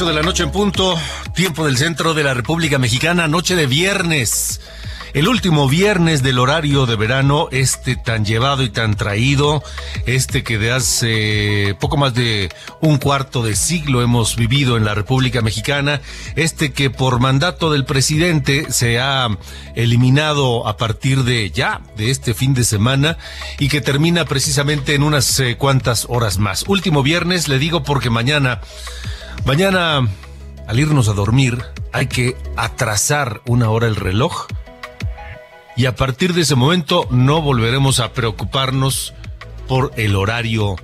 8 de la noche en punto, tiempo del centro de la República Mexicana, noche de viernes. El último viernes del horario de verano, este tan llevado y tan traído, este que de hace poco más de un cuarto de siglo hemos vivido en la República Mexicana, este que por mandato del presidente se ha eliminado a partir de ya, de este fin de semana, y que termina precisamente en unas eh, cuantas horas más. Último viernes, le digo porque mañana Mañana, al irnos a dormir, hay que atrasar una hora el reloj y a partir de ese momento no volveremos a preocuparnos por el horario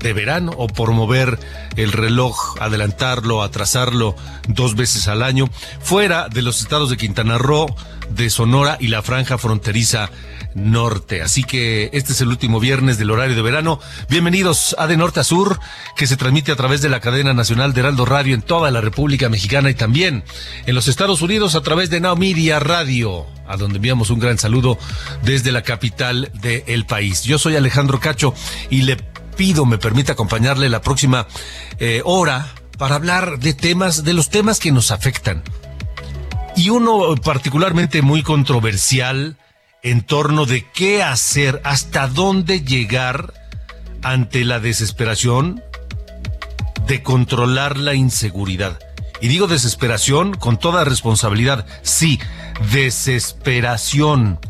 de verano o por mover el reloj, adelantarlo, atrasarlo dos veces al año, fuera de los estados de Quintana Roo, de Sonora y la franja fronteriza norte. Así que este es el último viernes del horario de verano. Bienvenidos a De Norte a Sur, que se transmite a través de la cadena nacional de Heraldo Radio en toda la República Mexicana y también en los Estados Unidos a través de Now Media Radio, a donde enviamos un gran saludo desde la capital del país. Yo soy Alejandro Cacho y le pido me permita acompañarle la próxima eh, hora para hablar de temas, de los temas que nos afectan. Y uno particularmente muy controversial, en torno de qué hacer, hasta dónde llegar ante la desesperación de controlar la inseguridad. Y digo desesperación con toda responsabilidad. Sí, desesperación.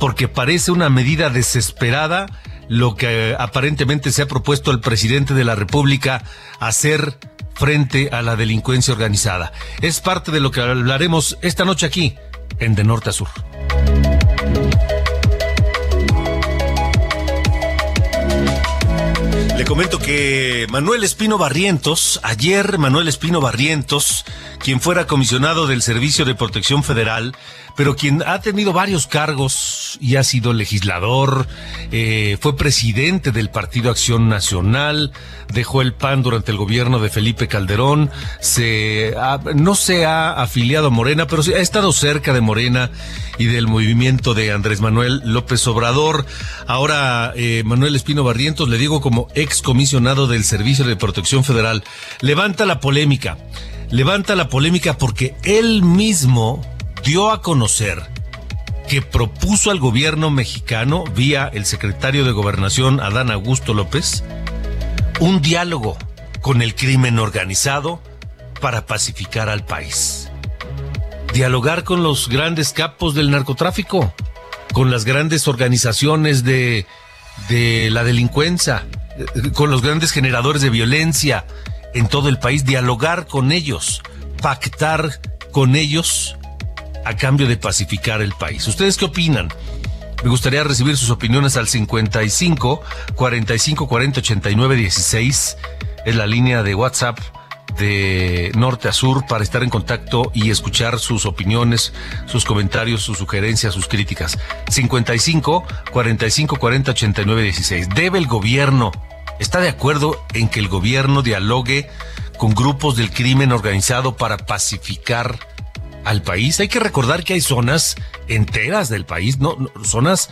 Porque parece una medida desesperada lo que aparentemente se ha propuesto el presidente de la República hacer frente a la delincuencia organizada. Es parte de lo que hablaremos esta noche aquí, en De Norte a Sur. Comento que Manuel Espino Barrientos, ayer Manuel Espino Barrientos, quien fuera comisionado del Servicio de Protección Federal, pero quien ha tenido varios cargos y ha sido legislador, eh, fue presidente del Partido Acción Nacional, dejó el PAN durante el gobierno de Felipe Calderón, se no se ha afiliado a Morena, pero ha estado cerca de Morena y del movimiento de Andrés Manuel López Obrador. Ahora, eh, Manuel Espino Barrientos, le digo como ex comisionado del Servicio de Protección Federal, levanta la polémica. Levanta la polémica porque él mismo dio a conocer que propuso al gobierno mexicano, vía el secretario de Gobernación, Adán Augusto López, un diálogo con el crimen organizado para pacificar al país dialogar con los grandes capos del narcotráfico, con las grandes organizaciones de, de la delincuencia, con los grandes generadores de violencia en todo el país, dialogar con ellos, pactar con ellos a cambio de pacificar el país. ¿Ustedes qué opinan? Me gustaría recibir sus opiniones al 55 45 40 89 16. Es la línea de WhatsApp de norte a sur para estar en contacto y escuchar sus opiniones, sus comentarios, sus sugerencias, sus críticas. 55 45 40 89 16. Debe el gobierno, está de acuerdo en que el gobierno dialogue con grupos del crimen organizado para pacificar al país. Hay que recordar que hay zonas enteras del país, no, zonas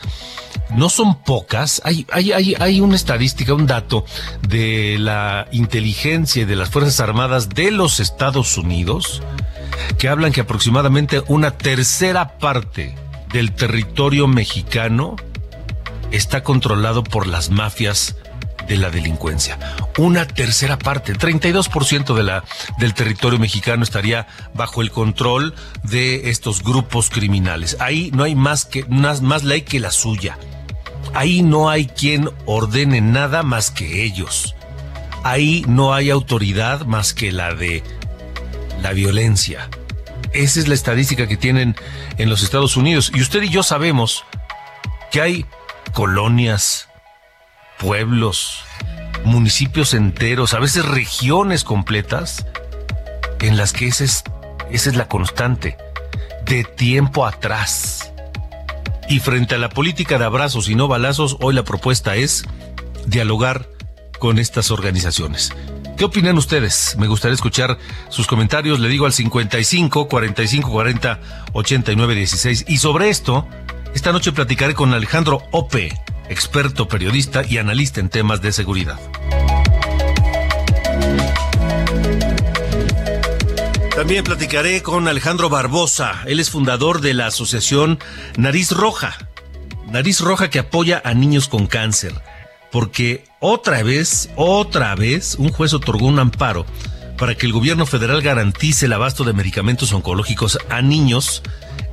no son pocas. Hay, hay, hay, hay una estadística, un dato de la inteligencia y de las Fuerzas Armadas de los Estados Unidos que hablan que aproximadamente una tercera parte del territorio mexicano está controlado por las mafias de la delincuencia. Una tercera parte, 32% de la, del territorio mexicano estaría bajo el control de estos grupos criminales. Ahí no hay más, que, más, más ley que la suya. Ahí no hay quien ordene nada más que ellos. Ahí no hay autoridad más que la de la violencia. Esa es la estadística que tienen en los Estados Unidos. Y usted y yo sabemos que hay colonias, pueblos, municipios enteros, a veces regiones completas, en las que esa es, esa es la constante, de tiempo atrás. Y frente a la política de abrazos y no balazos, hoy la propuesta es dialogar con estas organizaciones. ¿Qué opinan ustedes? Me gustaría escuchar sus comentarios. Le digo al 55 45 40 89 16. Y sobre esto, esta noche platicaré con Alejandro Ope experto periodista y analista en temas de seguridad. También platicaré con Alejandro Barbosa. Él es fundador de la asociación Nariz Roja. Nariz Roja que apoya a niños con cáncer. Porque otra vez, otra vez, un juez otorgó un amparo para que el gobierno federal garantice el abasto de medicamentos oncológicos a niños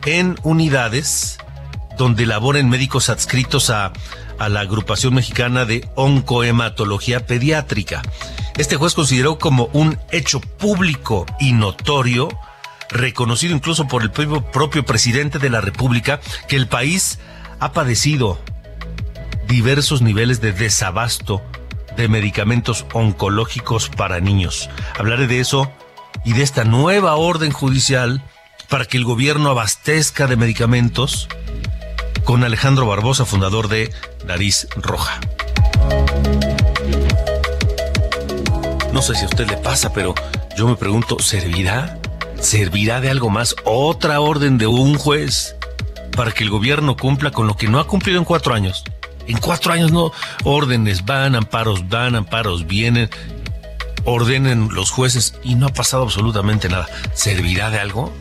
en unidades donde laboren médicos adscritos a, a la agrupación mexicana de oncohematología pediátrica. Este juez consideró como un hecho público y notorio, reconocido incluso por el propio presidente de la República, que el país ha padecido diversos niveles de desabasto de medicamentos oncológicos para niños. Hablaré de eso y de esta nueva orden judicial para que el gobierno abastezca de medicamentos con Alejandro Barbosa, fundador de Nariz Roja. No sé si a usted le pasa, pero yo me pregunto, ¿servirá? ¿Servirá de algo más otra orden de un juez para que el gobierno cumpla con lo que no ha cumplido en cuatro años? En cuatro años no, órdenes van, amparos van, amparos vienen, ordenen los jueces y no ha pasado absolutamente nada. ¿Servirá de algo?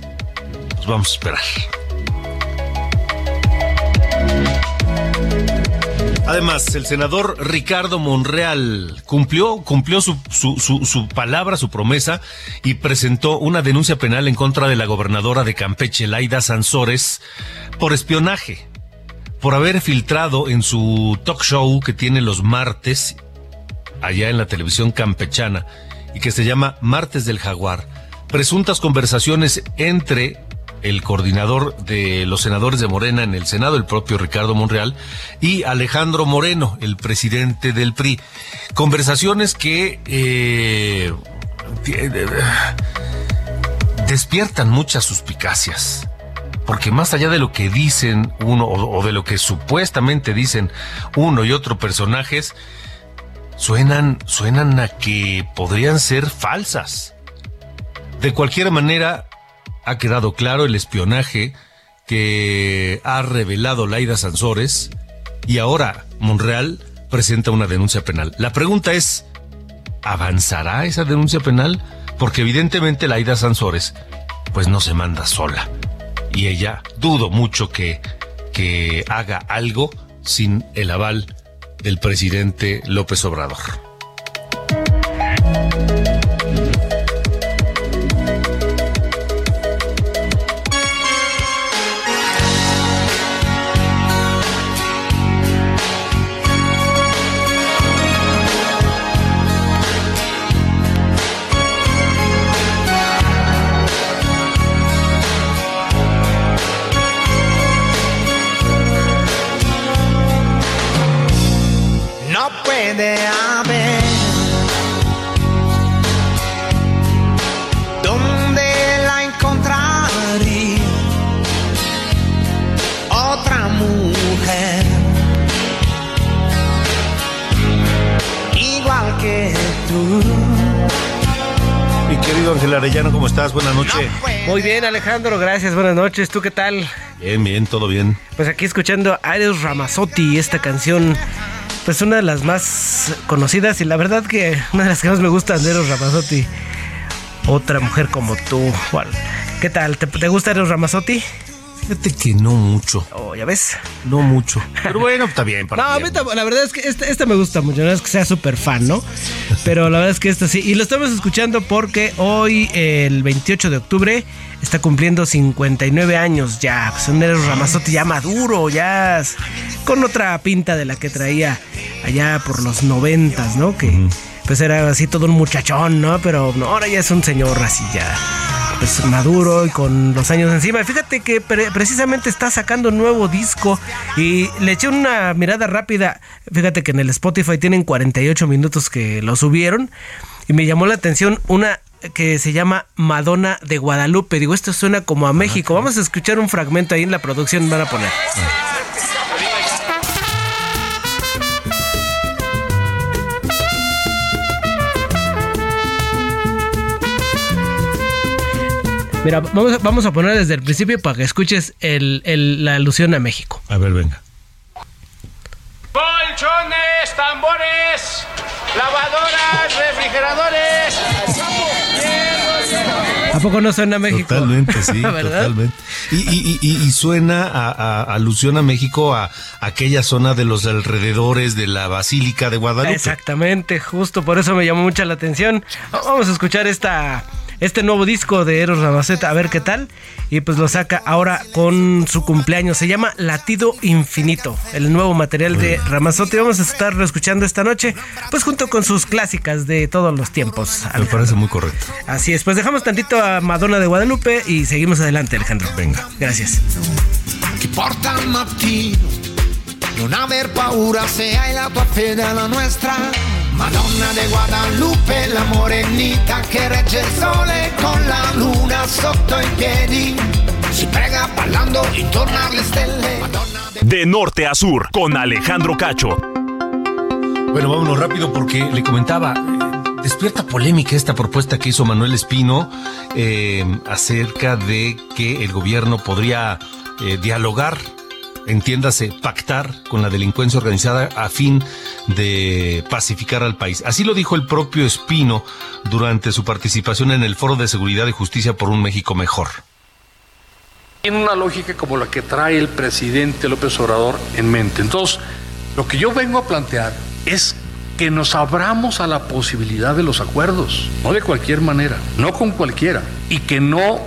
Pues vamos a esperar. Además, el senador Ricardo Monreal cumplió, cumplió su, su, palabra, su promesa, y presentó una denuncia penal en contra de la gobernadora de Campeche, Laida Sansores, por espionaje, por haber filtrado en su talk show que tiene los martes, allá en la televisión campechana, y que se llama Martes del Jaguar, presuntas conversaciones entre el coordinador de los senadores de Morena en el Senado, el propio Ricardo Monreal, y Alejandro Moreno, el presidente del PRI. Conversaciones que eh, despiertan muchas suspicacias. Porque más allá de lo que dicen uno o, de lo que supuestamente dicen uno y otro personajes, suenan, suenan a que podrían ser falsas. De cualquier manera, ha quedado claro el espionaje que ha revelado Laida Sansores y ahora Monreal presenta una denuncia penal. La pregunta es, ¿avanzará esa denuncia penal? Porque evidentemente Laida Sansores pues no se manda sola. Y ella dudo mucho que, que haga algo sin el aval del presidente López Obrador. way they have been. ¿Dónde la encontraré? Otra mujer. Igual que tú. Mi querido Ángel Arellano, ¿cómo estás? Buenas noches. Muy bien, Alejandro, gracias, buenas noches. ¿Tú qué tal? Bien, bien, todo bien. Pues aquí escuchando a Ares Ramazotti, esta canción pues una de las más conocidas y la verdad que una de las que más me gustan de Eros Ramazzotti. Otra mujer como tú. ¿Qué tal? ¿Te, te gusta Eros Ramazzotti? Fíjate que no mucho. Oh, ¿ya ves? No mucho. Pero bueno, está bien. no, a mí la verdad es que esta, esta me gusta mucho. No es que sea súper fan, ¿no? Pero la verdad es que esta sí. Y lo estamos escuchando porque hoy, el 28 de octubre, está cumpliendo 59 años ya. Pues un Eros Ramazotti ya maduro, ya con otra pinta de la que traía allá por los noventas, ¿no? Que pues era así todo un muchachón, ¿no? Pero no, ahora ya es un señor así ya pues maduro y con los años encima. Fíjate que precisamente está sacando un nuevo disco y le eché una mirada rápida. Fíjate que en el Spotify tienen 48 minutos que lo subieron y me llamó la atención una que se llama Madonna de Guadalupe. Digo, esto suena como a México. Vamos a escuchar un fragmento ahí en la producción, van a poner. Mira, vamos a, vamos a poner desde el principio para que escuches la alusión a México. A ver, venga. Colchones, tambores, lavadoras, refrigeradores. ¿A poco no suena a México? Totalmente, sí, totalmente. Y, suena a, alusión a México a, aquella zona de los alrededores de la Basílica de Guadalupe. Exactamente, justo por eso me llamó mucha la atención. Vamos a escuchar esta este nuevo disco de Eros Ramazzotti, a ver qué tal. Y pues lo saca ahora con su cumpleaños. Se llama Latido Infinito, el nuevo material de Ramazzotti. Vamos a estarlo escuchando esta noche, pues junto con sus clásicas de todos los tiempos. Me parece muy correcto. Así es, pues dejamos tantito a Madonna de Guadalupe y seguimos adelante, Alejandro. Venga. Gracias. Que porta paura la tua fede la nuestra Madonna de Guadalupe, la morenita que regge el sole con la luna sotto i piedi. Si prega ballando intorno alle stelle. De norte a sur, con Alejandro Cacho. Bueno, vámonos rápido porque le comentaba, eh, despierta polémica esta propuesta que hizo Manuel Espino eh, acerca de que el gobierno podría eh, dialogar entiéndase, pactar con la delincuencia organizada a fin de pacificar al país. Así lo dijo el propio Espino durante su participación en el Foro de Seguridad y Justicia por un México Mejor. Tiene una lógica como la que trae el presidente López Obrador en mente. Entonces, lo que yo vengo a plantear es que nos abramos a la posibilidad de los acuerdos, no de cualquier manera, no con cualquiera, y que no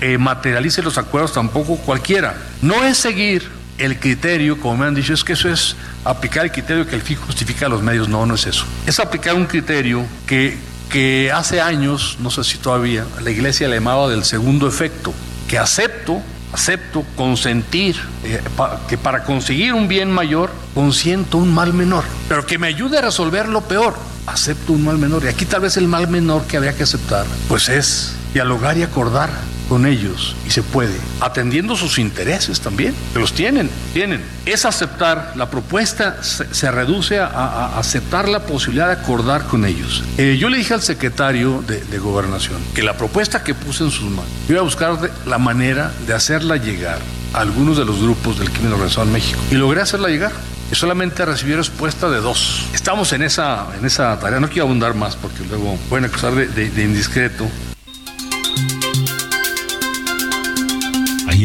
eh, materialice los acuerdos tampoco cualquiera. No es seguir el criterio, como me han dicho, es que eso es aplicar el criterio que el fin justifica los medios. No, no es eso. Es aplicar un criterio que, que hace años, no sé si todavía, la iglesia le llamaba del segundo efecto, que acepto, acepto consentir, eh, que para conseguir un bien mayor, consiento un mal menor, pero que me ayude a resolver lo peor. Acepto un mal menor. Y aquí tal vez el mal menor que habría que aceptar, pues es dialogar y acordar con ellos y se puede, atendiendo sus intereses también, que los tienen, tienen. Es aceptar, la propuesta se, reduce a, aceptar la posibilidad de acordar con ellos. Eh, yo le dije al secretario de, Gobernación que la propuesta que puse en sus manos, iba a buscar la manera de hacerla llegar a algunos de los grupos del crimen organizado en México. Y logré hacerla llegar y solamente recibí respuesta de dos. Estamos en esa, en esa tarea, no quiero abundar más porque luego pueden acusar de, de indiscreto,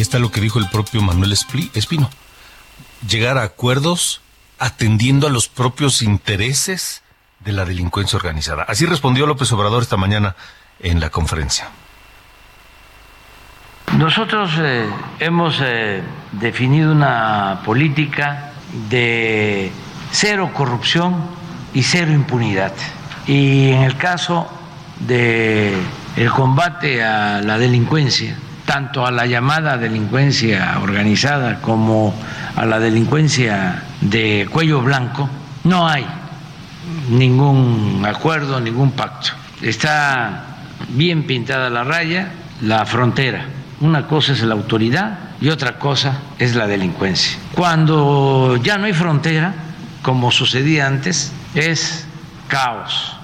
Está lo que dijo el propio Manuel Espino. Llegar a acuerdos atendiendo a los propios intereses de la delincuencia organizada. Así respondió López Obrador esta mañana en la conferencia. Nosotros eh, hemos eh, definido una política de cero corrupción y cero impunidad. Y en el caso de el combate a la delincuencia, tanto a la llamada delincuencia organizada como a la delincuencia de cuello blanco, no hay ningún acuerdo, ningún pacto. Está bien pintada la raya, la frontera. Una cosa es la autoridad y otra cosa es la delincuencia. Cuando ya no hay frontera, como sucedía antes, es caos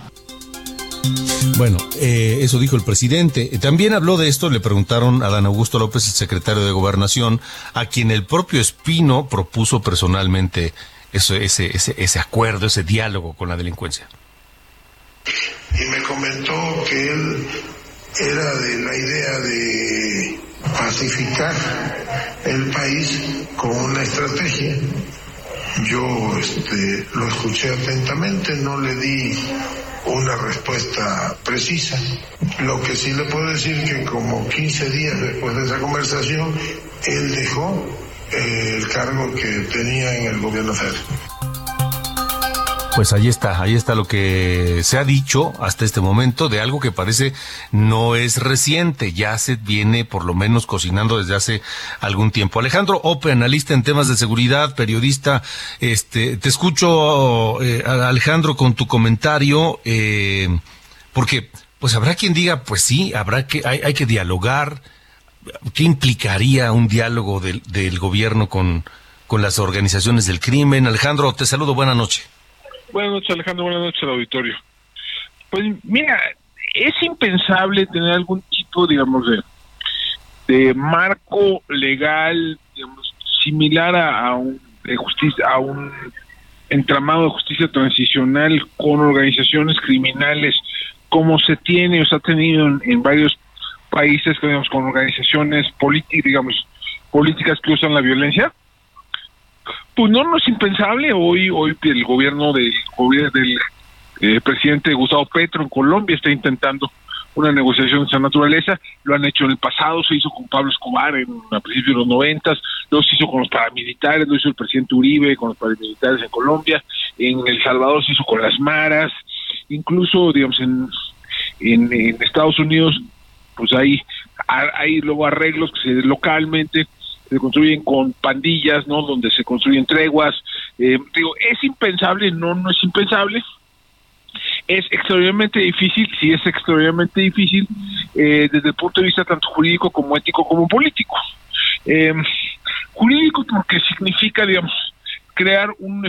Bueno, eh, eso dijo el presidente. También habló de esto, le preguntaron a Dan Augusto López, el secretario de Gobernación, a quien el propio Espino propuso personalmente eso, ese, ese, ese acuerdo, ese diálogo con la delincuencia. Y me comentó que él era de la idea de pacificar el país con una estrategia. Yo este, lo escuché atentamente, no le di una respuesta precisa. Lo que sí le puedo decir que como 15 días después de esa conversación, él dejó eh, el cargo que tenía en el gobierno federal. Pues ahí está, ahí está lo que se ha dicho hasta este momento de algo que parece no es reciente, ya se viene por lo menos cocinando desde hace algún tiempo. Alejandro Ope, analista en temas de seguridad, periodista, este, te escucho, eh, Alejandro, con tu comentario, eh, porque pues habrá quien diga, pues sí, habrá que, hay, hay que dialogar. ¿Qué implicaría un diálogo del, del gobierno con, con las organizaciones del crimen? Alejandro, te saludo, buena noche. Buenas noches, Alejandro. Buenas noches al auditorio. Pues mira, es impensable tener algún tipo, digamos, de, de marco legal, digamos, similar a, un de justicia, a un entramado de justicia transicional con organizaciones criminales, como se tiene o se ha tenido en, varios países, digamos, con organizaciones políticas, digamos, políticas que usan la violencia pues no, no es impensable. Hoy, hoy el gobierno del gobierno del eh, presidente Gustavo Petro en Colombia está intentando una negociación de esa naturaleza. Lo han hecho en el pasado, se hizo con Pablo Escobar en, a principios de los noventas, lo se hizo con los paramilitares, lo hizo el presidente Uribe con los paramilitares en Colombia, en El Salvador se hizo con las maras, incluso, digamos, en, en, Estados Unidos, pues hay, hay luego arreglos que se localmente se construyen con pandillas, ¿no? Donde se construyen treguas. Eh, digo, es impensable, no, no es impensable. Es extraordinariamente difícil, sí es extraordinariamente difícil eh, desde el punto de vista tanto jurídico como ético como político. Eh, jurídico porque significa, digamos, crear un,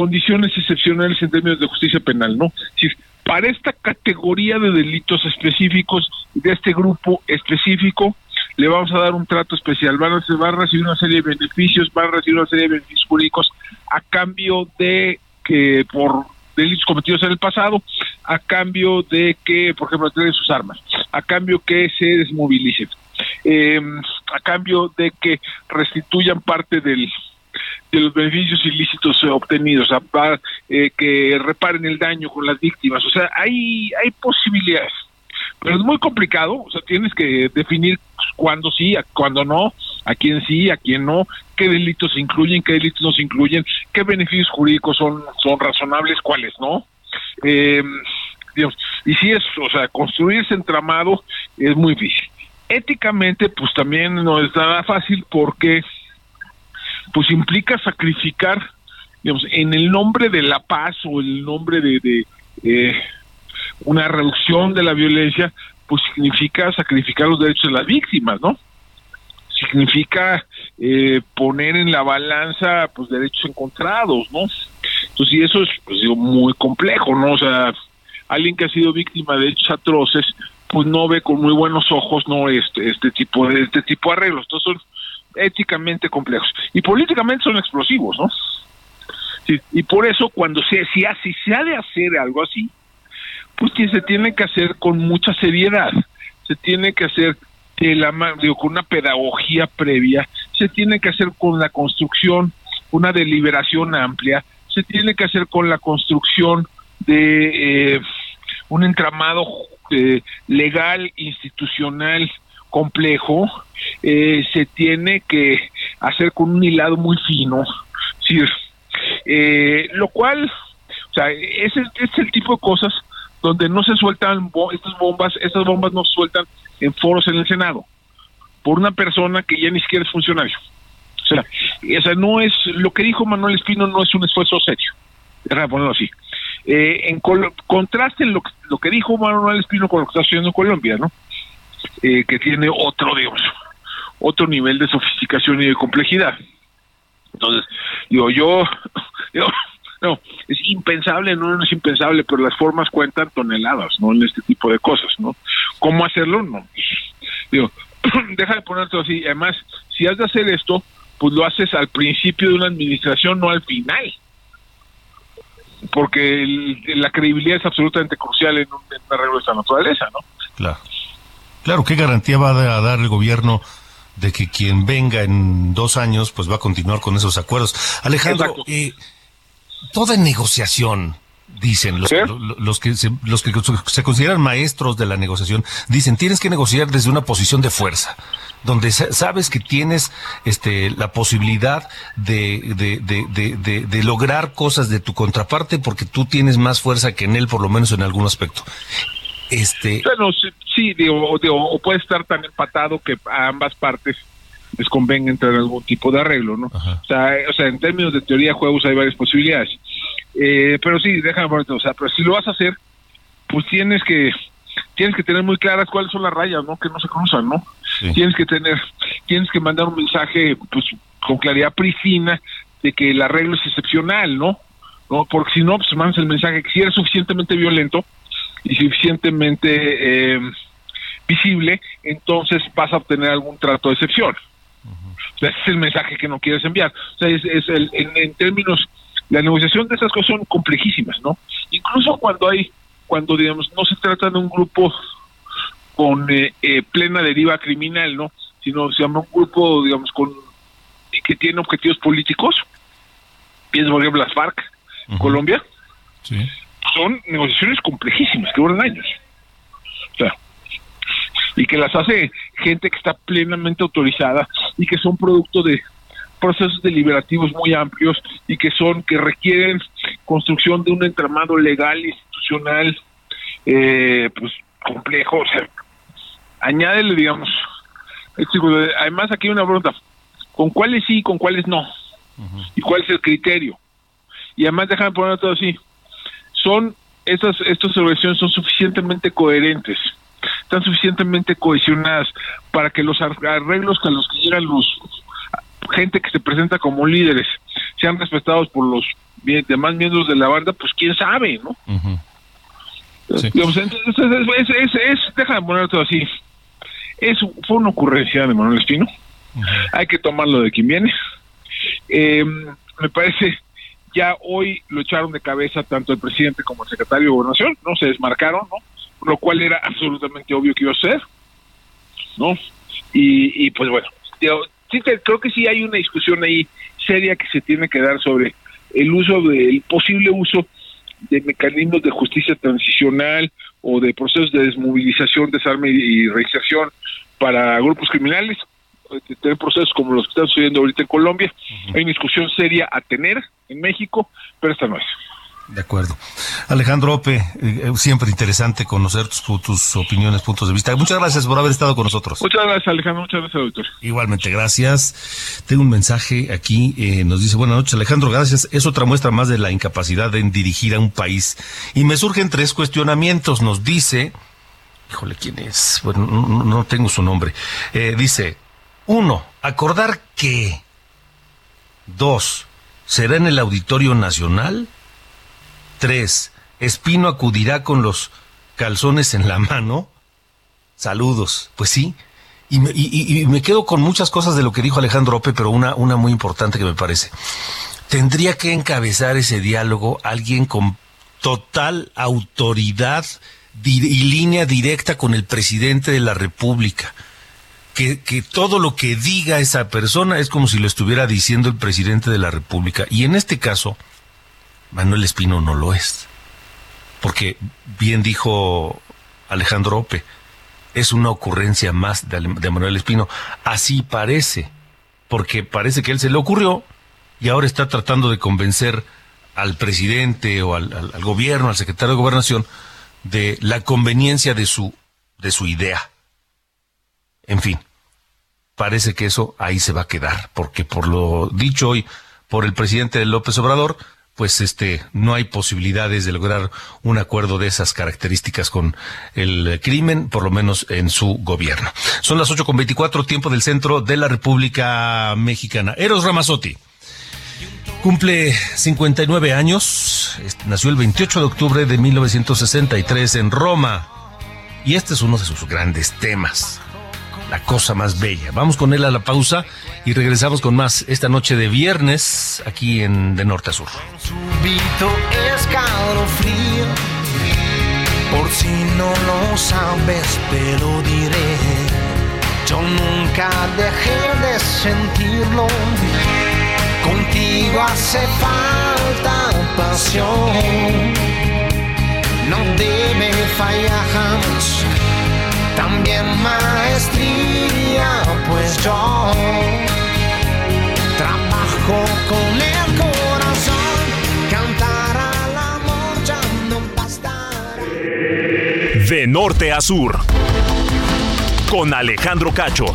condiciones excepcionales en términos de justicia penal, ¿no? Si para esta categoría de delitos específicos de este grupo específico, le vamos a dar un trato especial, van a, va a recibir una serie de beneficios, van a recibir una serie de beneficios jurídicos a cambio de que por delitos cometidos en el pasado, a cambio de que, por ejemplo, entreguen sus armas, a cambio que se desmovilicen, em, a cambio de que restituyan parte del de los beneficios ilícitos obtenidos, para, eh, que reparen el daño con las víctimas. O sea, hay, hay posibilidades pero es muy complicado, o sea, tienes que definir cuándo sí, cuándo no, a quién sí, a quién no, qué delitos incluyen, qué delitos no se incluyen, qué beneficios jurídicos son, son razonables, cuáles no. Eh, y si es, o sea, construir ese entramado es muy difícil. Éticamente, pues también no es nada fácil porque pues implica sacrificar, digamos, en el nombre de la paz o el nombre de, de eh, una reducción de la violencia, pues significa sacrificar los derechos de las víctimas, ¿no? Significa eh, poner en la balanza, pues, derechos encontrados, ¿no? Entonces, y eso es, pues, digo, muy complejo, ¿no? O sea, alguien que ha sido víctima de hechos atroces, pues no ve con muy buenos ojos, ¿no? Este, este tipo de, este tipo de arreglos. Entonces, son éticamente complejos. Y políticamente son explosivos, ¿no? y por eso cuando se, si, si se ha de hacer algo así, pues se tiene que hacer con mucha seriedad, se tiene que hacer de la, digo, con una pedagogía previa, se tiene que hacer con la construcción, una deliberación amplia, se tiene que hacer con la construcción de eh, un entramado eh, legal, institucional complejo, eh, se tiene que hacer con un hilado muy fino, ¿sí? lo cual, o sea, ese es el tipo de cosas donde no se sueltan estas bombas, estas bombas no se sueltan en foros en el Senado por una persona que ya ni siquiera es funcionario. O sea, esa no es lo que dijo Manuel Espino no es un esfuerzo serio. Déjame ponerlo así. Eh, en contraste lo, lo que dijo Manuel Espino con lo que está sucediendo en Colombia, ¿no? Eh, que tiene otro, digamos, otro nivel de sofisticación y de complejidad. Entonces, digo, yo, yo no, es impensable, no, no es impensable, pero las formas cuentan toneladas, ¿no? En este tipo de cosas, ¿no? ¿Cómo hacerlo? No. Digo, deja de ponerte así. Además, si has de hacer esto, pues lo haces al principio de una administración, no al final. Porque el- la credibilidad es absolutamente crucial en un, en un arreglo de esta naturaleza, ¿no? Claro. Claro, ¿qué garantía va a dar el gobierno de que quien venga en dos años pues va a continuar con esos acuerdos? Alejandro, eh, toda negociación, dicen los, lo- lo- los que se, los que se consideran maestros de la negociación, dicen tienes que negociar desde una posición de fuerza, donde sa- sabes que tienes este la posibilidad de- de lograr cosas de tu contraparte porque tú tienes más fuerza que en él, por lo menos en algún aspecto. Este, Bueno, sí, sí, digo, digo, o puede estar tan empatado que a ambas partes les convenga entrar en algún tipo de arreglo, ¿no? O sea, eh, o sea, en términos de teoría de juegos hay varias posibilidades. Eh, pero sí, déjame ponerte, o sea, pero si lo vas a hacer, pues tienes que tienes que tener muy claras cuáles son las rayas, ¿no? Que no se cruzan, ¿no? Tienes que tener, tienes que mandar un mensaje, pues, con claridad pristina de que el arreglo es excepcional, ¿no? ¿No? Porque si no, pues mandas el mensaje que si eres suficientemente violento y suficientemente eh, visible, entonces vas a obtener algún trato de excepción. O sea, ese es el mensaje que no quieres enviar. O sea, es, es el, en, en términos, la negociación de esas cosas son complejísimas, ¿no? Incluso cuando hay, cuando digamos, no se trata de un grupo con eh, eh, plena deriva criminal, ¿no? Sino se llama un grupo, digamos, con que tiene objetivos políticos. Piensa, por ejemplo, las FARC, Colombia. Son negociaciones complejísimas que duran años. O sea, y que las hace gente que está plenamente autorizada y que son producto de procesos deliberativos muy amplios y que son que requieren construcción de un entramado legal institucional eh, pues complejo. O sea añádele digamos este, además aquí hay una pregunta. Con cuáles sí y con cuáles no y cuál es el criterio y además déjame poner todo así son estas estas organizaciones son suficientemente coherentes están suficientemente cohesionadas para que los arreglos con los que llegan los gente que se presenta como líderes sean respetados por los demás miembros de la banda, pues quién sabe, ¿no? Digamos, entonces, es, es, es, es- déjame poner todo así. Es, fue una ocurrencia de Manuel Espino. Hay que tomarlo de quien viene. Eh, me parece, ya hoy lo echaron de cabeza tanto el presidente como el secretario de Gobernación, ¿no? Se desmarcaron, ¿no? Lo cual era absolutamente obvio que iba a ser, ¿no? Y, y pues bueno, creo que sí hay una discusión ahí seria que se tiene que dar sobre el uso del posible uso de mecanismos de justicia transicional o de procesos de desmovilización, desarme y, reinserción para grupos criminales, de tener procesos como los que están sucediendo ahorita en Colombia. Hay una discusión seria a tener en México, pero esta no es. De acuerdo. Alejandro Ope, eh, eh, siempre interesante conocer tus, tus opiniones, puntos de vista. Muchas gracias por haber estado con nosotros. Muchas gracias, Alejandro. Muchas gracias, doctor. Igualmente, gracias. Tengo un mensaje aquí, eh, nos dice, buenas noches Alejandro, gracias. Es otra muestra más de la incapacidad en dirigir a un país. Y me surgen tres cuestionamientos, nos dice, híjole, ¿quién es? Bueno, no, no- no tengo su nombre. Eh, dice, uno, acordar que, dos, será en el Auditorio Nacional, tres, Espino acudirá con los calzones en la mano. Saludos. Pues sí. Y me, y- me quedo con muchas cosas de lo que dijo Alejandro Ope, pero una, una muy importante que me parece. Tendría que encabezar ese diálogo alguien con total autoridad y línea directa con el presidente de la República. Que, que todo lo que diga esa persona es como si lo estuviera diciendo el presidente de la República. Y en este caso, Manuel Espino no lo es. Porque bien dijo Alejandro Ope, es una ocurrencia más de, Manuel Espino. Así parece, porque parece que él se le ocurrió y ahora está tratando de convencer al presidente o al, al- al gobierno, al secretario de gobernación, de la conveniencia de su, de su idea. En fin, parece que eso ahí se va a quedar, porque por lo dicho hoy por el presidente López Obrador, pues este no hay posibilidades de lograr un acuerdo de esas características con el crimen, por lo menos en su gobierno. Son las ocho con veinticuatro, tiempo del centro de la República Mexicana. Eros Ramazotti. Cumple 59 años, nació el 28 de octubre de 1963 en Roma y este es uno de sus grandes temas, la cosa más bella. Vamos con él a la pausa y regresamos con más esta noche de viernes aquí en De Norte a Sur. escalofrío, por si no lo sabes, pero diré, yo nunca dejé de sentirlo Contigo hace falta pasión, no debe fallar jamás. También maestría, pues yo trabajo con el corazón. Cantar al amor ya no basta. De norte a sur. Con Alejandro Cacho.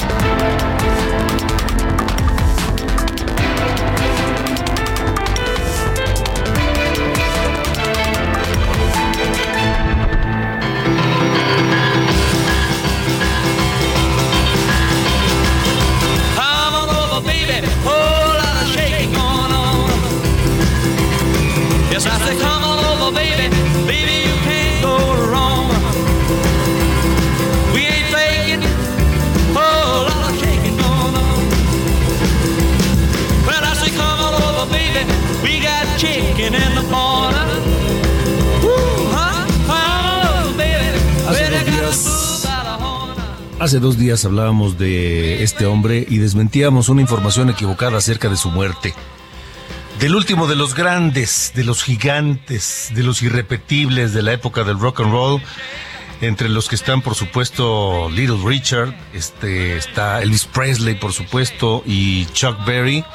Hace dos días hablábamos de este hombre y desmentíamos una información equivocada acerca de su muerte. Del último de los grandes, de los gigantes, de los irrepetibles de la época del rock and roll, entre los que están, por supuesto, Little Richard, este, está Elvis Presley, por supuesto, y Chuck Berry.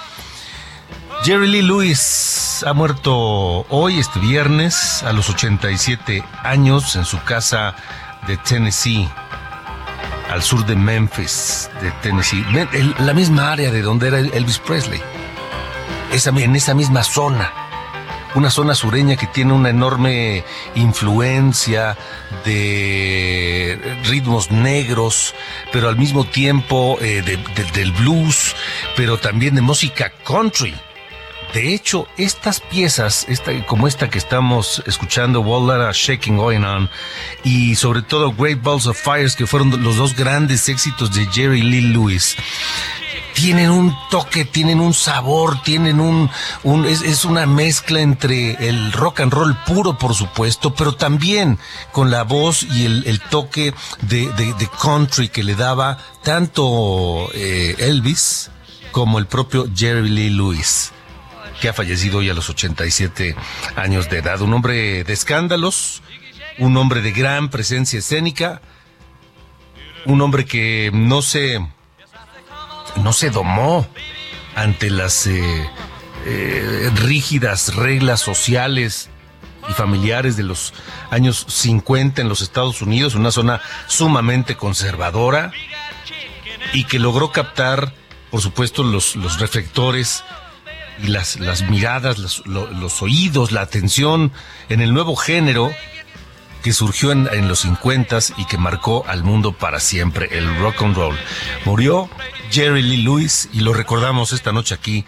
Jerry Lee Lewis ha muerto hoy, este viernes, a los 87 años, en su casa de Tennessee al sur de Memphis, de Tennessee, la misma área de donde era Elvis Presley, en esa misma zona, una zona sureña que tiene una enorme influencia de ritmos negros, pero al mismo tiempo eh, de- de- del blues, pero también de música country. De hecho, estas piezas, esta, como esta que estamos escuchando, Wall Shaking Going On, y sobre todo Great Balls of Fires, que fueron los dos grandes éxitos de Jerry Lee Lewis, tienen un toque, tienen un sabor, tienen un, es, una mezcla entre el rock and roll puro, por supuesto, pero también con la voz y el, toque de country que le daba tanto eh, Elvis como el propio Jerry Lee Lewis que ha fallecido hoy a los 87 años de edad. Un hombre de escándalos, un hombre de gran presencia escénica, un hombre que no se, no se domó ante las eh, eh, rígidas reglas sociales y familiares de los años 50 en los Estados Unidos, una zona sumamente conservadora y que logró captar, por supuesto, los, los reflectores y las, las miradas, los, lo- los oídos, la atención en el nuevo género que surgió en, en los 50 y que marcó al mundo para siempre, el rock and roll. Murió Jerry Lee Lewis y lo recordamos esta noche aquí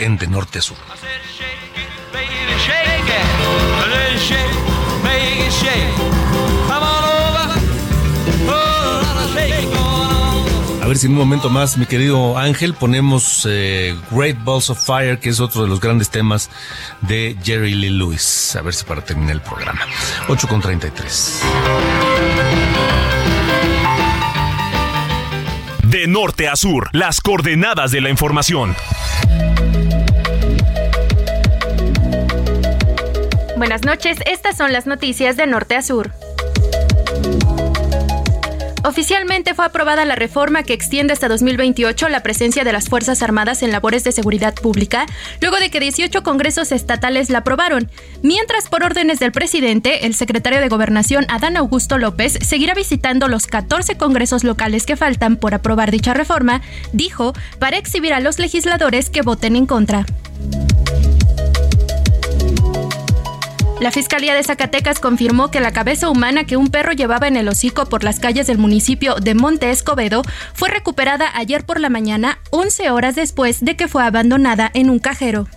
en De Norte a Sur. Ver si en un momento más, mi querido Ángel, ponemos eh, Great Balls of Fire, que es otro de los grandes temas de Jerry Lee Lewis. A ver si para terminar el programa. 8 con 33. De norte a sur, las coordenadas de la información. Buenas noches, estas son las noticias de norte a sur. Oficialmente fue aprobada la reforma que extiende hasta 2028 la presencia de las Fuerzas Armadas en labores de seguridad pública, luego de que 18 congresos estatales la aprobaron. Mientras, por órdenes del presidente, el secretario de Gobernación, Adán Augusto López, seguirá visitando los 14 congresos locales que faltan por aprobar dicha reforma, dijo, para exhibir a los legisladores que voten en contra. La Fiscalía de Zacatecas confirmó que la cabeza humana que un perro llevaba en el hocico por las calles del municipio de Monte Escobedo fue recuperada ayer por la mañana, 11 horas después de que fue abandonada en un cajero.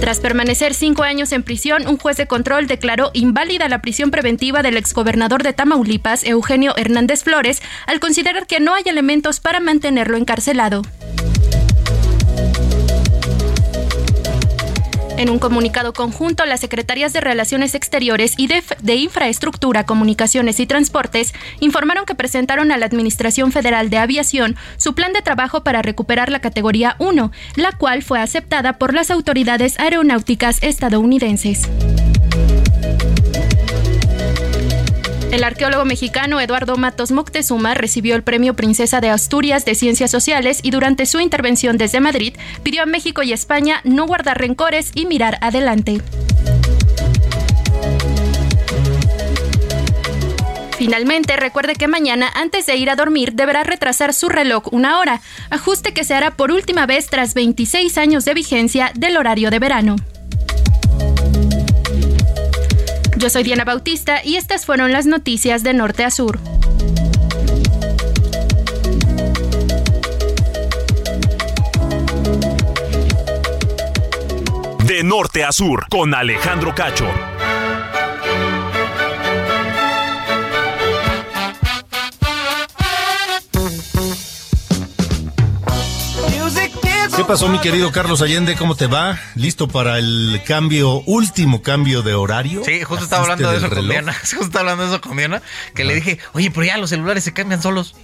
Tras permanecer cinco años en prisión, un juez de control declaró inválida la prisión preventiva del exgobernador de Tamaulipas, Eugenio Hernández Flores, al considerar que no hay elementos para mantenerlo encarcelado. En un comunicado conjunto, las Secretarías de Relaciones Exteriores y de, de, Infraestructura, Comunicaciones y Transportes informaron que presentaron a la Administración Federal de Aviación su plan de trabajo para recuperar la categoría 1, la cual fue aceptada por las autoridades aeronáuticas estadounidenses. El arqueólogo mexicano Eduardo Matos Moctezuma recibió el Premio Princesa de Asturias de Ciencias Sociales y durante su intervención desde Madrid pidió a México y España no guardar rencores y mirar adelante. Finalmente, recuerde que mañana, antes de ir a dormir, deberá retrasar su reloj una hora, ajuste que se hará por última vez tras 26 años de vigencia del horario de verano. Yo soy Diana Bautista y estas fueron las noticias de norte a sur. De norte a sur, con Alejandro Cacho. ¿Qué pasó, mi querido Carlos Allende? ¿Cómo te va? ¿Listo para el cambio, último cambio de horario? Sí, justo estaba hablando de eso con Diana. Justo estaba hablando de eso con Diana. Que le dije, oye, pero ya los celulares se cambian solos.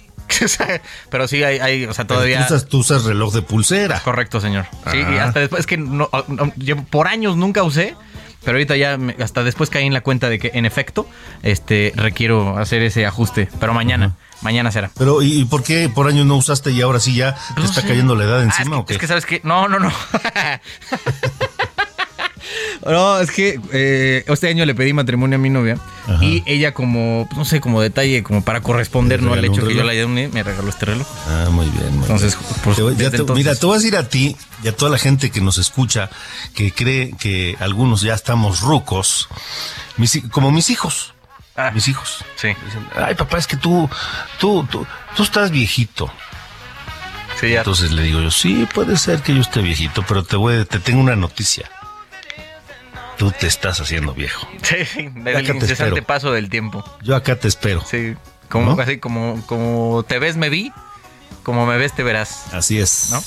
pero sí hay, hay o sea, todavía. Tú usas, tú usas, reloj de pulsera. Correcto, señor. Sí, y hasta después, es que no, no, yo por años nunca usé. Pero ahorita ya, me, hasta después caí en la cuenta de que en efecto, este, requiero hacer ese ajuste. Pero mañana. Uh -huh. Mañana será. Pero, ¿y por qué por años no usaste y ahora sí ya te está sé. cayendo la edad encima ah, es que, o qué? Es que sabes que. No, no, no. No, es que eh, este año le pedí matrimonio a mi novia Ajá. y ella como, no sé, como detalle, como para corresponder ¿no? al hecho que yo la ayudé, me regaló este reloj. Ah, muy bien. Muy entonces, bien. Por, te, ya te, entonces, Mira, te voy a decir a ti y a toda la gente que nos escucha, que cree que algunos ya estamos rucos, mis, como mis hijos. Ah, mis hijos. Sí. Dicen, ay, papá, es que tú, tú, tú, tú estás viejito. Sí, ya. Entonces le digo yo, sí, puede ser que yo esté viejito, pero te voy, te tengo una noticia tú te estás haciendo viejo. Sí, del incesante paso del tiempo. Yo acá te espero. Sí, como ¿no? así como, como te ves me vi, como me ves te verás. Así es. ¿No?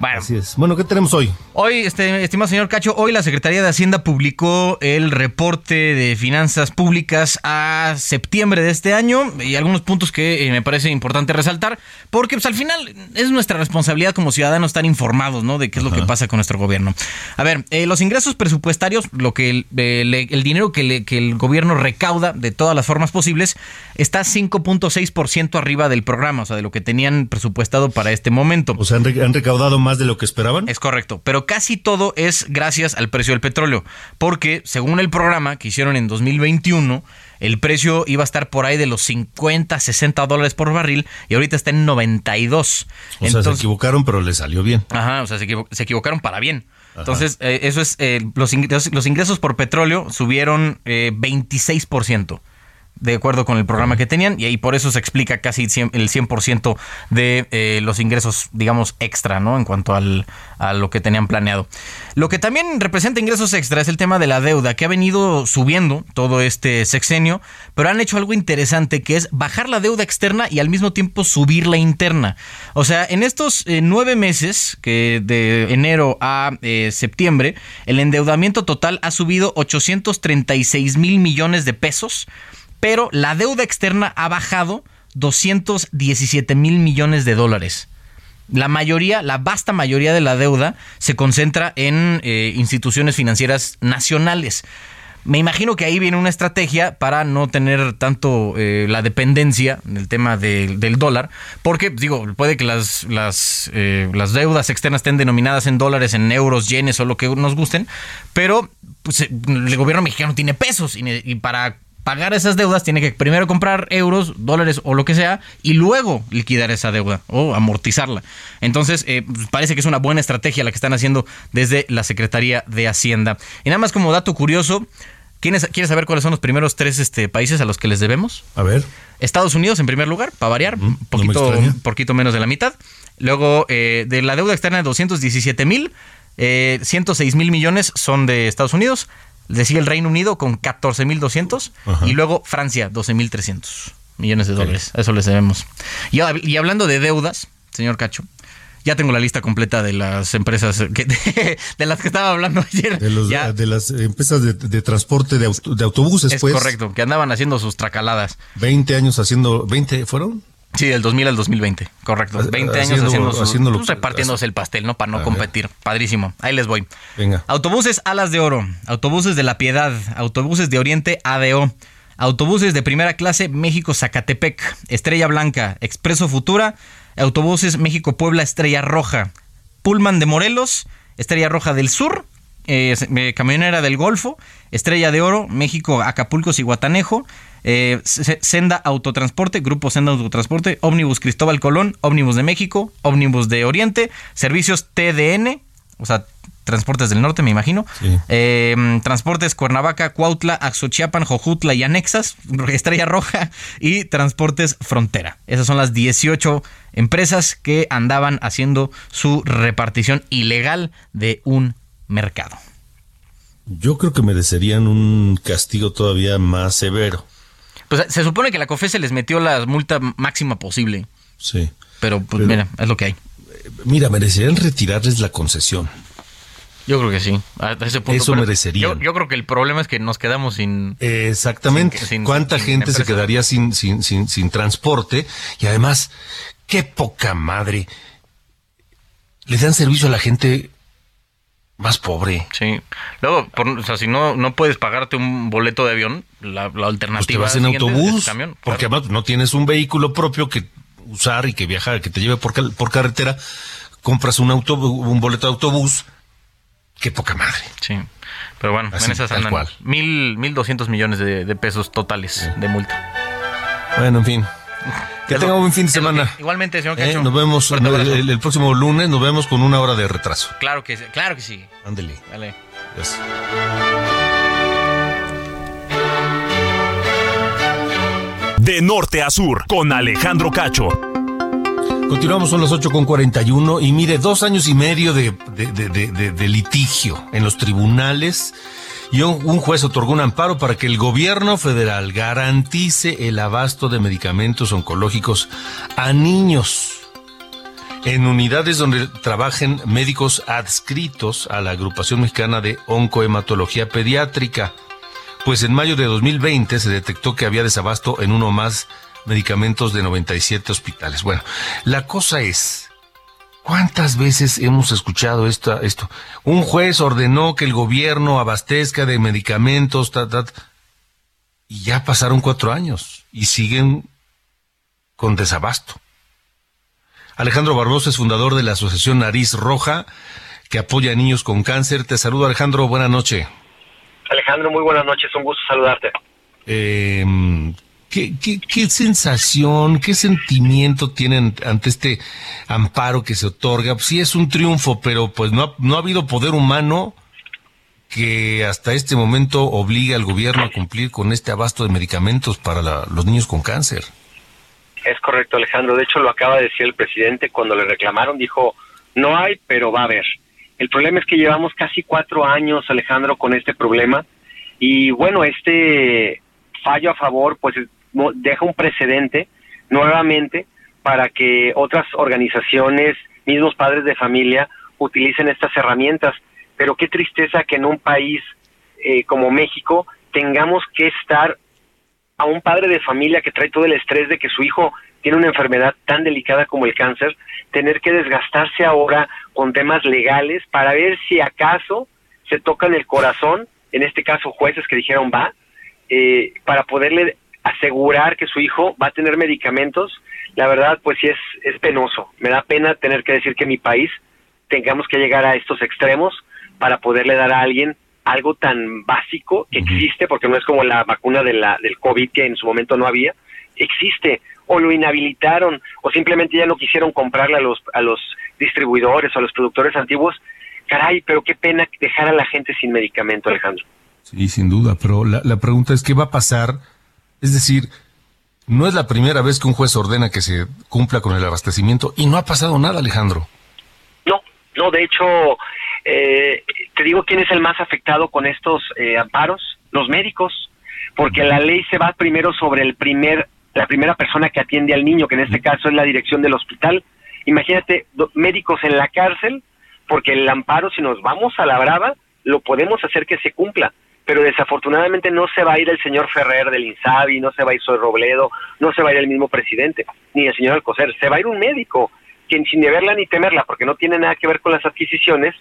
Bueno. Así es. Bueno, ¿qué tenemos hoy? Hoy, este, estimado señor Cacho, hoy la Secretaría de Hacienda publicó el reporte de finanzas públicas a septiembre de este año y algunos puntos que eh, me parece importante resaltar, porque pues, al final es nuestra responsabilidad como ciudadanos estar informados, ¿no? De qué es lo que pasa con nuestro gobierno. A ver, eh, los ingresos presupuestarios, lo que el, el, el dinero que, le, que el gobierno recauda de todas las formas posibles, está 5.6% arriba del programa, o sea, de lo que tenían presupuestado para este momento. O sea, han, han recaudado más de lo que esperaban. Es correcto, pero casi todo es gracias al precio del petróleo, porque según el programa que hicieron en 2021, el precio iba a estar por ahí de los 50, 60 dólares por barril y ahorita está en 92. O Entonces, sea, se equivocaron, pero le salió bien. Ajá, o sea, se, equivo se equivocaron para bien. Ajá. Entonces, eh, eso es, eh, los, ingresos, los ingresos por petróleo subieron eh, 26%. De acuerdo con el programa que tenían, y ahí por eso se explica casi el 100%, el 100% de eh, los ingresos, digamos, extra, ¿no? En cuanto al, a lo que tenían planeado. Lo que también representa ingresos extra es el tema de la deuda, que ha venido subiendo todo este sexenio, pero han hecho algo interesante, que es bajar la deuda externa y al mismo tiempo subir la interna. O sea, en estos eh, nueve meses, que de enero a eh, septiembre, el endeudamiento total ha subido 836 mil millones de pesos pero la deuda externa ha bajado 217 mil millones de dólares. La mayoría, la vasta mayoría de la deuda se concentra en eh, instituciones financieras nacionales. Me imagino que ahí viene una estrategia para no tener tanto eh, la dependencia del tema del dólar, porque digo, puede que las, las, eh, las, deudas externas estén denominadas en dólares, en euros, yenes o lo que nos gusten, pero pues, el gobierno mexicano tiene pesos y para pagar esas deudas, tiene que primero comprar euros, dólares o lo que sea, y luego liquidar esa deuda o amortizarla. Entonces, eh, parece que es una buena estrategia la que están haciendo desde la Secretaría de Hacienda. Y nada más como dato curioso, ¿Quieres, saber cuáles son los primeros tres este, países a los que les debemos? A ver. Estados Unidos en primer lugar, para variar, un poquito, poquito menos de la mitad. Luego, eh, de la deuda externa de 217 mil, eh, 106 mil millones son de Estados Unidos. Le sigue el Reino Unido con 14.200 y luego Francia 12.300 millones de dólares. Eso les debemos. Y, y, hablando de deudas, señor Cacho, ya tengo la lista completa de las empresas de, las que estaba hablando ayer. De, las empresas de, transporte de, autobuses, es pues. correcto, que andaban haciendo sus tracaladas. 20 años haciendo, ¿20 fueron? Sí, del 2000 al 2020, correcto. 20 años haciendo, pues, repartiéndose el pastel, ¿no? Para no competir. Padrísimo. Ahí les voy. Venga. Autobuses Alas de Oro, autobuses de La Piedad, autobuses de Oriente ADO, autobuses de primera clase México Zacatepec, Estrella Blanca, Expreso Futura, autobuses México Puebla Estrella Roja, Pullman de Morelos, Estrella Roja del Sur, eh, Camionera del Golfo, Estrella de Oro, México Acapulco y Guatanejo, eh, Senda Autotransporte, Grupo Senda Autotransporte, Ómnibus Cristóbal Colón, Ómnibus de México, Ómnibus de Oriente, Servicios TDN, o sea, Transportes del Norte, me imagino. Eh, transportes Cuernavaca, Cuautla, Axochiapan, Jojutla y Anexas, Estrella Roja y Transportes Frontera. Esas son las 18 empresas que andaban haciendo su repartición ilegal de un mercado. Yo creo que merecerían un castigo todavía más severo. Pues se supone que la COFE les metió la multa máxima posible. Sí. Pero, pues mira, es lo que hay. Mira, merecerían retirarles la concesión. Yo creo que sí. Eso merecería. Yo, creo que el problema es que nos quedamos sin. Exactamente. ¿Cuánta gente se quedaría sin, sin, sin, sin transporte? Y además, qué poca madre. Le dan servicio a la gente más pobre. Sí. Luego, o sea, si no, no puedes pagarte un boleto de avión, la, alternativa. Pues te vas en autobús. Camión, porque además no tienes un vehículo propio que usar y que viajar, que te lleve por, por carretera. Compras un, auto, un boleto de autobús. Qué poca madre. Sí. Pero bueno, en esas andan mil, mil doscientos millones de, pesos totales de multa. Bueno, en fin. Que tenga un buen fin de semana. Igualmente, señor eh, Nos vemos el, próximo lunes, nos vemos con una hora de retraso. Claro que, claro que sí. Ándele. Dale. De norte a sur, con Alejandro Cacho. Continuamos, son las 8 con 41 y mire, dos años y medio de, de litigio en los tribunales y un, juez otorgó un amparo para que el gobierno federal garantice el abasto de medicamentos oncológicos a niños en unidades donde trabajen médicos adscritos a la agrupación mexicana de oncohematología pediátrica. Pues en mayo de 2020 se detectó que había desabasto en uno más medicamentos de 97 hospitales. Bueno, la cosa es ¿Cuántas veces hemos escuchado esto? esto? Un juez ordenó que el gobierno abastezca de medicamentos, y ya pasaron cuatro años y siguen con desabasto. Alejandro Barbosa es fundador de la Asociación Nariz Roja, que apoya a niños con cáncer. Te saludo, Alejandro. Buenas noches. Alejandro, muy buenas noches. Un gusto saludarte. Eh, ¿Qué, qué, sensación, qué sentimiento tienen ante este amparo que se otorga? Sí es un triunfo, pero pues no ha, no ha habido poder humano que hasta este momento obliga al gobierno a cumplir con este abasto de medicamentos para la- los niños con cáncer. Es correcto, Alejandro. De hecho, lo acaba de decir el presidente cuando le reclamaron. Dijo, no hay, pero va a haber. El problema es que llevamos casi cuatro años, Alejandro, con este problema. Y bueno, este fallo a favor, pues deja un precedente nuevamente para que otras organizaciones, mismos padres de familia, utilicen estas herramientas. Pero qué tristeza que en un país eh, como México tengamos que estar a un padre de familia que trae todo el estrés de que su hijo tiene una enfermedad tan delicada como el cáncer, tener que desgastarse ahora con temas legales para ver si acaso se tocan el corazón, en este caso jueces que dijeron va, eh, para poderle asegurar que su hijo va a tener medicamentos, la verdad pues sí es, es penoso. Me da pena tener que decir que en mi país tengamos que llegar a estos extremos para poderle dar a alguien algo tan básico que existe, porque no es como la vacuna de la, del COVID que en su momento no había, existe, o lo inhabilitaron, o simplemente ya no quisieron comprarle a los, a los distribuidores o a los productores antiguos. Caray, pero qué pena dejar a la gente sin medicamento, Alejandro. Sí, sin duda, pero la, la pregunta es, ¿qué va a pasar? Es decir, no es la primera vez que un juez ordena que se cumpla con el abastecimiento y no ha pasado nada, Alejandro. No, no, de hecho, eh, te digo quién es el más afectado con estos eh, amparos, los médicos, porque la ley se va primero sobre el primer, la primera persona que atiende al niño, que en este caso es la dirección del hospital. Imagínate, do- médicos en la cárcel, porque el amparo, si nos vamos a la brava, lo podemos hacer que se cumpla. Pero desafortunadamente no se va a ir el señor Ferrer del INSABI, no se va a ir Soy Robledo, no se va a ir el mismo presidente, ni el señor Alcocer, se va a ir un médico quien sin deberla ni temerla, porque no tiene nada que ver con las adquisiciones,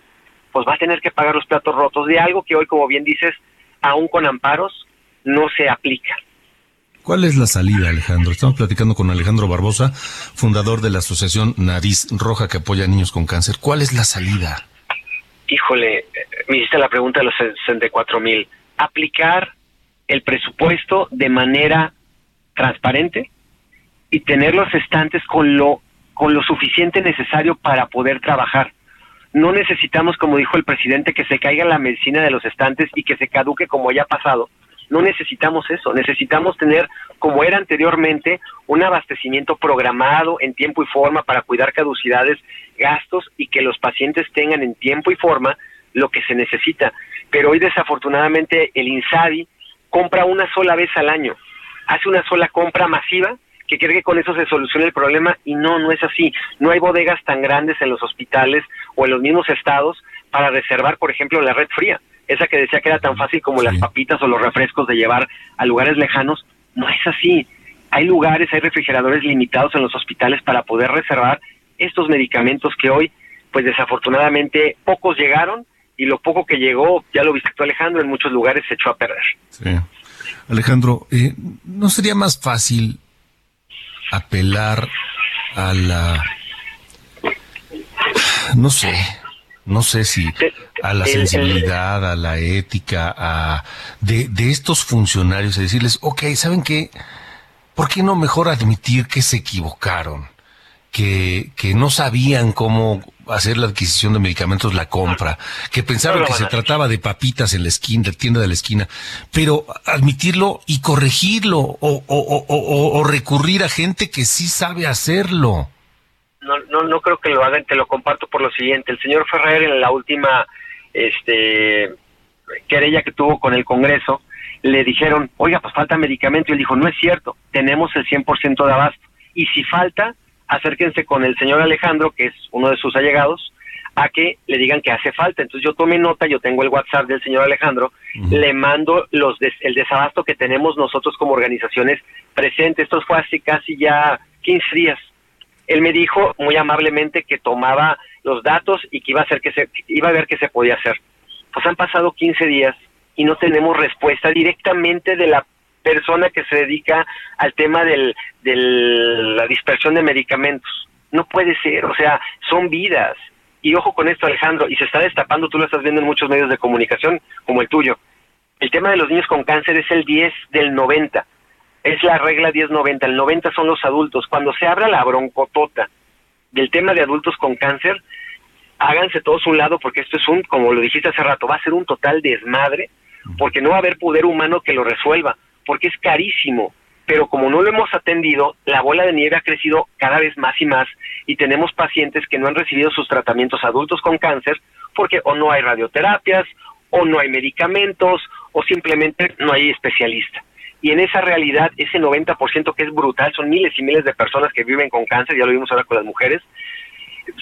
pues va a tener que pagar los platos rotos de algo que hoy, como bien dices, aún con amparos, no se aplica. ¿Cuál es la salida, Alejandro? Estamos platicando con Alejandro Barbosa, fundador de la asociación Nariz Roja que apoya a niños con cáncer. ¿Cuál es la salida? Híjole, me hiciste la pregunta de los 64 mil. Aplicar el presupuesto de manera transparente y tener los estantes con lo, con lo suficiente necesario para poder trabajar. No necesitamos, como dijo el presidente, que se caiga la medicina de los estantes y que se caduque como ya ha pasado. No necesitamos eso, necesitamos tener, como era anteriormente, un abastecimiento programado en tiempo y forma para cuidar caducidades, gastos y que los pacientes tengan en tiempo y forma lo que se necesita. Pero hoy desafortunadamente el INSABI compra una sola vez al año, hace una sola compra masiva que cree que con eso se soluciona el problema y no, no es así. No hay bodegas tan grandes en los hospitales o en los mismos estados para reservar, por ejemplo, la red fría. Esa que decía que era tan fácil como las papitas o los refrescos de llevar a lugares lejanos, no es así. Hay lugares, hay refrigeradores limitados en los hospitales para poder reservar estos medicamentos que hoy, pues desafortunadamente, pocos llegaron y lo poco que llegó, ya lo viste tú Alejandro, en muchos lugares se echó a perder. Sí. Alejandro, eh, ¿no sería más fácil apelar a la... no sé, no sé si a la sensibilidad, a la ética, a de, de estos funcionarios y decirles, ok, ¿saben qué? ¿Por qué no mejor admitir que se equivocaron? Que, que no sabían cómo hacer la adquisición de medicamentos, la compra, que pensaron que se a trataba de papitas en la esquina, la tienda de la esquina, pero admitirlo y corregirlo o, o- o- o- o recurrir a gente que sí sabe hacerlo. No, no, no creo que lo hagan, te lo comparto por lo siguiente. El señor Ferrer en la última este, querella que tuvo con el Congreso, le dijeron, oiga, pues falta medicamento. Y él dijo, no es cierto, tenemos el 100% de abasto. Y si falta, acérquense con el señor Alejandro, que es uno de sus allegados, a que le digan que hace falta. Entonces yo tomé nota, yo tengo el WhatsApp del señor Alejandro, le mando los des- el desabasto que tenemos nosotros como organizaciones presentes. Esto fue hace casi ya 15 días él me dijo muy amablemente que tomaba los datos y que iba a hacer que se iba a ver qué se podía hacer. Pues han pasado 15 días y no tenemos respuesta directamente de la persona que se dedica al tema de la dispersión de medicamentos. No puede ser, o sea, son vidas. Y ojo con esto, Alejandro, y se está destapando, tú lo estás viendo en muchos medios de comunicación, como el tuyo. El tema de los niños con cáncer es el 10 del 90 es la regla 10-90, el 90 son los adultos. Cuando se abra la broncotota del tema de adultos con cáncer, háganse todos un lado porque esto es un, como lo dijiste hace rato, va a ser un total desmadre porque no va a haber poder humano que lo resuelva, porque es carísimo. Pero como no lo hemos atendido, la bola de nieve ha crecido cada vez más y más y tenemos pacientes que no han recibido sus tratamientos adultos con cáncer porque o no hay radioterapias, o no hay medicamentos, o simplemente no hay especialista. Y en esa realidad, ese 90% que es brutal, son miles y miles de personas que viven con cáncer, ya lo vimos ahora con las mujeres,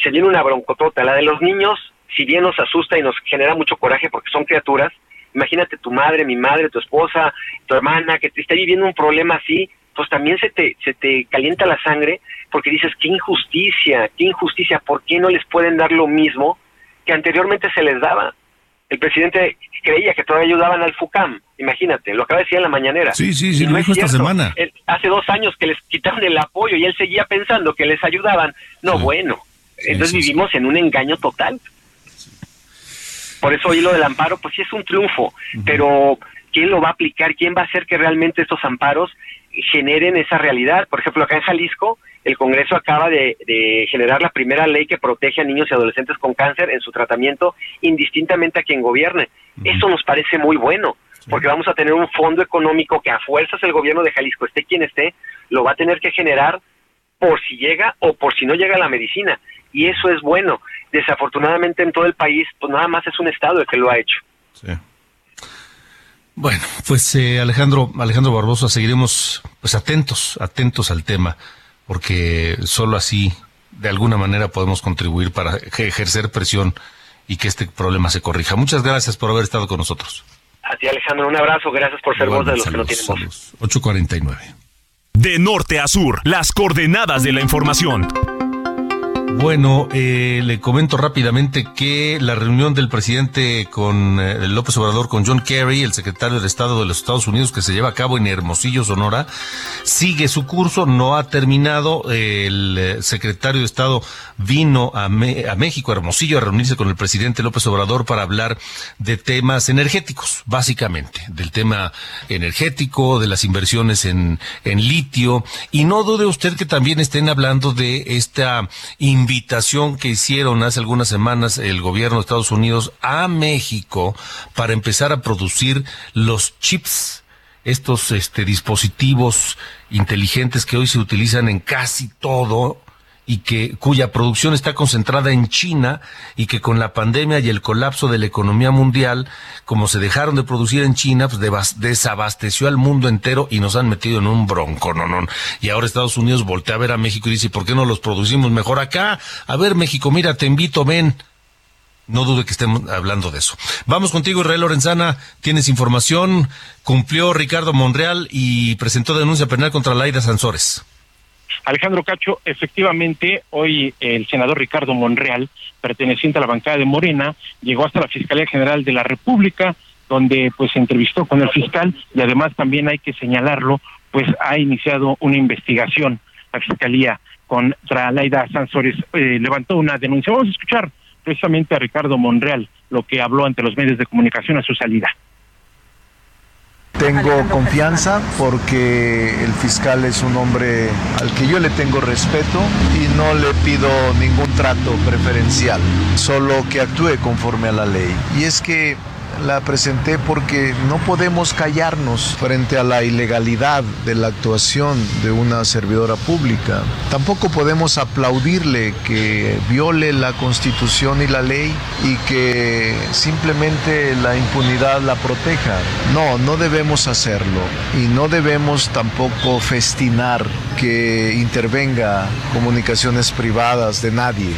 se viene una broncotota. La de los niños, si bien nos asusta y nos genera mucho coraje porque son criaturas, imagínate tu madre, mi madre, tu esposa, tu hermana, que te está viviendo un problema así, pues también se te, se te calienta la sangre porque dices, qué injusticia, qué injusticia, ¿por qué no les pueden dar lo mismo que anteriormente se les daba? El presidente creía que todavía ayudaban al FUCAM, imagínate, lo acaba de decir en la mañanera. Sí, sí, sí, lo dijo esta semana. Él- hace dos años que les quitaron el apoyo y él seguía pensando que les ayudaban. No, bueno, entonces sí, sí. vivimos en un engaño total. Por eso hoy lo del amparo, pues sí es un triunfo, pero ¿quién lo va a aplicar? ¿Quién va a hacer que realmente estos amparos generen esa realidad? Por ejemplo, acá en Jalisco, el Congreso acaba de, de generar la primera ley que protege a niños y adolescentes con cáncer en su tratamiento, indistintamente a quien gobierne. Eso nos parece muy bueno, porque vamos a tener un fondo económico que a fuerzas el gobierno de Jalisco, esté quien esté, lo va a tener que generar por si llega o por si no llega la medicina. Y eso es bueno. Desafortunadamente en todo el país, pues nada más es un estado el que lo ha hecho. Bueno, pues eh, Alejandro, Alejandro Barbosa, seguiremos pues atentos, atentos al tema, porque solo así, de alguna manera, podemos contribuir para ej- ejercer presión y que este problema se corrija. Muchas gracias por haber estado con nosotros. A ti Alejandro, un abrazo, gracias por ser voz de los que no tienen voz. 849. De norte a sur, las coordenadas de la información. Bueno, eh, le comento rápidamente que la reunión del presidente con eh, López Obrador con John Kerry, el secretario de Estado de los Estados Unidos, que se lleva a cabo en Hermosillo, Sonora, sigue su curso, no ha terminado. El eh, secretario de Estado vino a, México, a Hermosillo, a reunirse con el presidente López Obrador para hablar de temas energéticos, básicamente, del tema energético, de las inversiones en, en litio. Y no dude usted que también estén hablando de esta invitación que hicieron hace algunas semanas el gobierno de Estados Unidos a México para empezar a producir los chips estos este, dispositivos inteligentes que hoy se utilizan en casi todo y que cuya producción está concentrada en China y que con la pandemia y el colapso de la economía mundial, como se dejaron de producir en China, pues desabasteció al mundo entero y nos han metido en un bronco, no, no. Y ahora Estados Unidos voltea a ver a México y dice, ¿por qué no los producimos mejor acá? A ver, México, mira, te invito, ven. No dude que estemos hablando de eso. Vamos contigo, Israel Lorenzana. Tienes información. Cumplió Ricardo Monreal y presentó denuncia penal contra Laida Sansores. Alejandro Cacho, efectivamente, hoy el senador Ricardo Monreal, perteneciente a la bancada de Morena, llegó hasta la Fiscalía General de la República, donde pues se entrevistó con el fiscal y además también hay que señalarlo, pues ha iniciado una investigación la Fiscalía contra Laida Sansores, eh, levantó una denuncia. Vamos a escuchar precisamente a Ricardo Monreal lo que habló ante los medios de comunicación a su salida. Tengo confianza porque el fiscal es un hombre al que yo le tengo respeto y no le pido ningún trato preferencial, solo que actúe conforme a la ley. Y es que la presenté porque no podemos callarnos frente a la ilegalidad de la actuación de una servidora pública. Tampoco podemos aplaudirle que viole la constitución y la ley y que simplemente la impunidad la proteja. No, no debemos hacerlo y no debemos tampoco festinar que intervenga comunicaciones privadas de nadie.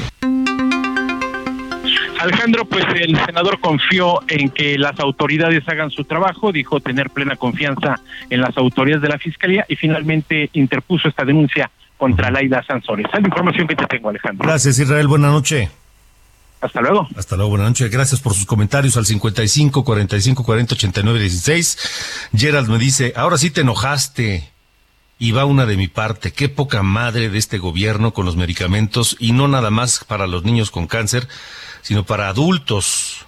Alejandro, pues el senador confió en que las autoridades hagan su trabajo, dijo tener plena confianza en las autoridades de la Fiscalía y finalmente interpuso esta denuncia contra Laida Sansores. Es la información que te tengo, Alejandro. Gracias, Israel. Buenas noches. Hasta luego. Hasta luego, buenas noches. Gracias por sus comentarios al 55 45 40 89 16. Gerald me dice, ahora sí te enojaste. Y va una de mi parte. Qué poca madre de este gobierno con los medicamentos y no nada más para los niños con cáncer, sino para adultos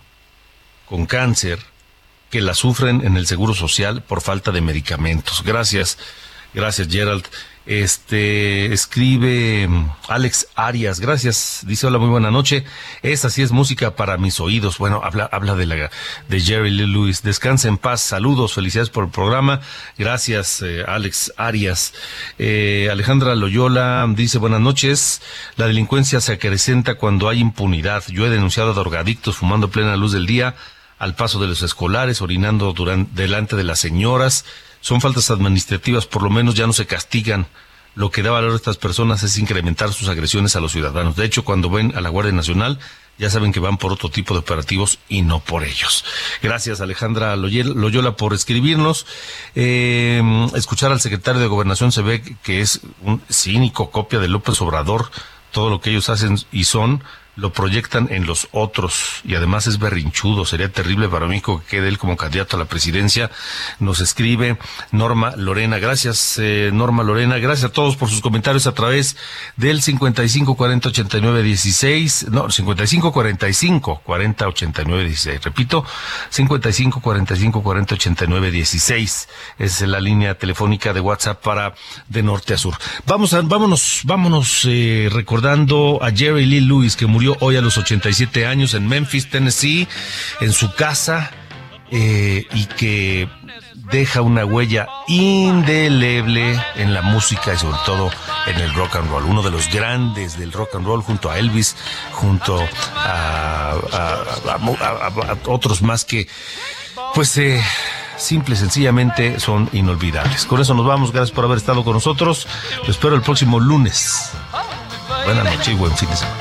con cáncer que la sufren en el seguro social por falta de medicamentos. Gracias, gracias Gerald. Este escribe mm, Alex Arias, gracias. Dice hola, muy buena noche. Esta sí es música para mis oídos. Bueno, habla, habla de la de Jerry Lee Lewis. Descansa en paz. Saludos, felicidades por el programa. Gracias, eh, Alex Arias. Eh, Alejandra Loyola dice buenas noches. La delincuencia se acrecenta cuando hay impunidad. Yo he denunciado a drogadictos fumando plena luz del día, al paso de los escolares, orinando durante, delante de las señoras son faltas administrativas, por lo menos ya no se castigan. Lo que da valor a estas personas es incrementar sus agresiones a los ciudadanos. De hecho, cuando ven a la Guardia Nacional, ya saben que van por otro tipo de operativos y no por ellos. Gracias Alejandra Loyola por escribirnos. Eh, escuchar al secretario de Gobernación se ve que es un cínico copia de López Obrador. Todo lo que ellos hacen y son lo proyectan en los otros y además es berrinchudo. Sería terrible para mí que quede él como candidato a la presidencia. Nos escribe Norma Lorena. Gracias, eh, Norma Lorena. Gracias a todos por sus comentarios a través del 55 40 89 16. No, 55 45 40 89 16. Repito, 55 45 40 89 16. Es la línea telefónica de WhatsApp para de norte a sur. Vamos a, vámonos, vámonos eh, recordando a Jerry Lee Lewis que murió hoy a los 87 años en Memphis, Tennessee, en su casa, eh, y que deja una huella indeleble en la música y sobre todo en el rock and roll. Uno de los grandes del rock and roll junto a Elvis, junto a, otros más que, pues, eh, simple sencillamente son inolvidables. Con eso nos vamos. Gracias por haber estado con nosotros. Lo espero el próximo lunes. Buenas noches y buen fin de semana.